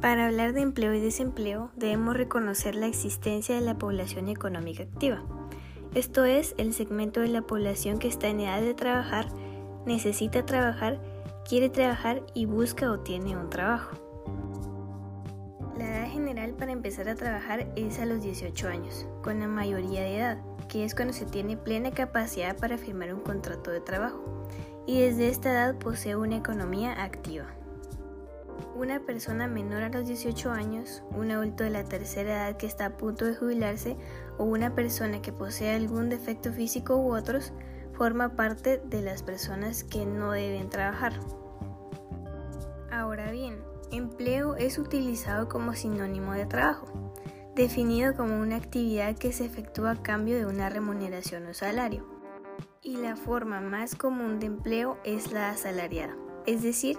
Para hablar de empleo y desempleo debemos reconocer la existencia de la población económica activa. Esto es el segmento de la población que está en edad de trabajar, necesita trabajar, quiere trabajar y busca o tiene un trabajo. La edad general para empezar a trabajar es a los 18 años, con la mayoría de edad, que es cuando se tiene plena capacidad para firmar un contrato de trabajo, y desde esta edad posee una economía activa. Una persona menor a los 18 años, un adulto de la tercera edad que está a punto de jubilarse o una persona que posee algún defecto físico u otros, forma parte de las personas que no deben trabajar. Ahora bien, empleo es utilizado como sinónimo de trabajo, definido como una actividad que se efectúa a cambio de una remuneración o salario. Y la forma más común de empleo es la asalariada, es decir,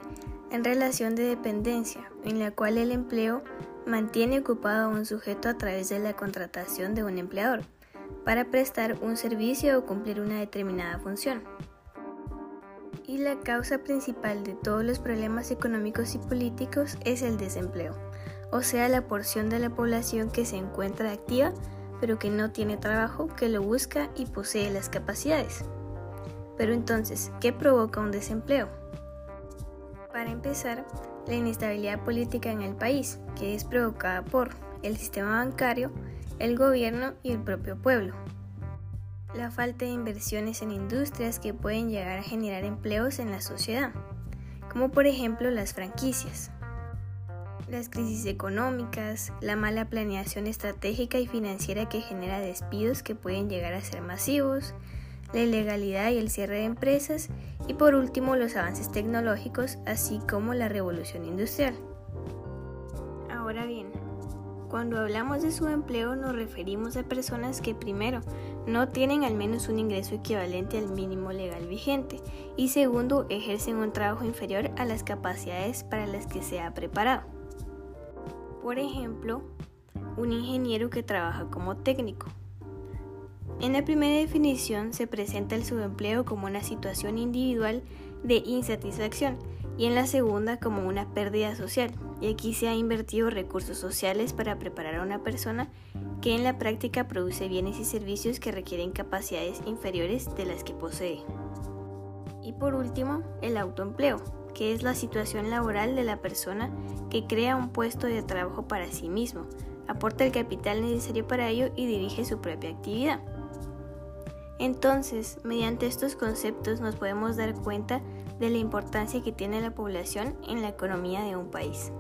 en relación de dependencia, en la cual el empleo mantiene ocupado a un sujeto a través de la contratación de un empleador para prestar un servicio o cumplir una determinada función. Y la causa principal de todos los problemas económicos y políticos es el desempleo, o sea, la porción de la población que se encuentra activa pero que no tiene trabajo, que lo busca y posee las capacidades. Pero entonces, ¿qué provoca un desempleo? Para empezar, la inestabilidad política en el país, que es provocada por el sistema bancario, el gobierno y el propio pueblo. La falta de inversiones en industrias que pueden llegar a generar empleos en la sociedad, como por ejemplo las franquicias. Las crisis económicas, la mala planeación estratégica y financiera que genera despidos que pueden llegar a ser masivos, la ilegalidad y el cierre de empresas y por último los avances tecnológicos así como la revolución industrial. Ahora bien, cuando hablamos de subempleo nos referimos a personas que primero no tienen al menos un ingreso equivalente al mínimo legal vigente y segundo ejercen un trabajo inferior a las capacidades para las que se ha preparado. Por ejemplo, un ingeniero que trabaja como técnico, en la primera definición se presenta el subempleo como una situación individual de insatisfacción y en la segunda como una pérdida social. Y aquí se ha invertido recursos sociales para preparar a una persona que en la práctica produce bienes y servicios que requieren capacidades inferiores de las que posee. Y por último, el autoempleo, que es la situación laboral de la persona que crea un puesto de trabajo para sí mismo, aporta el capital necesario para ello y dirige su propia actividad. Entonces, mediante estos conceptos nos podemos dar cuenta de la importancia que tiene la población en la economía de un país.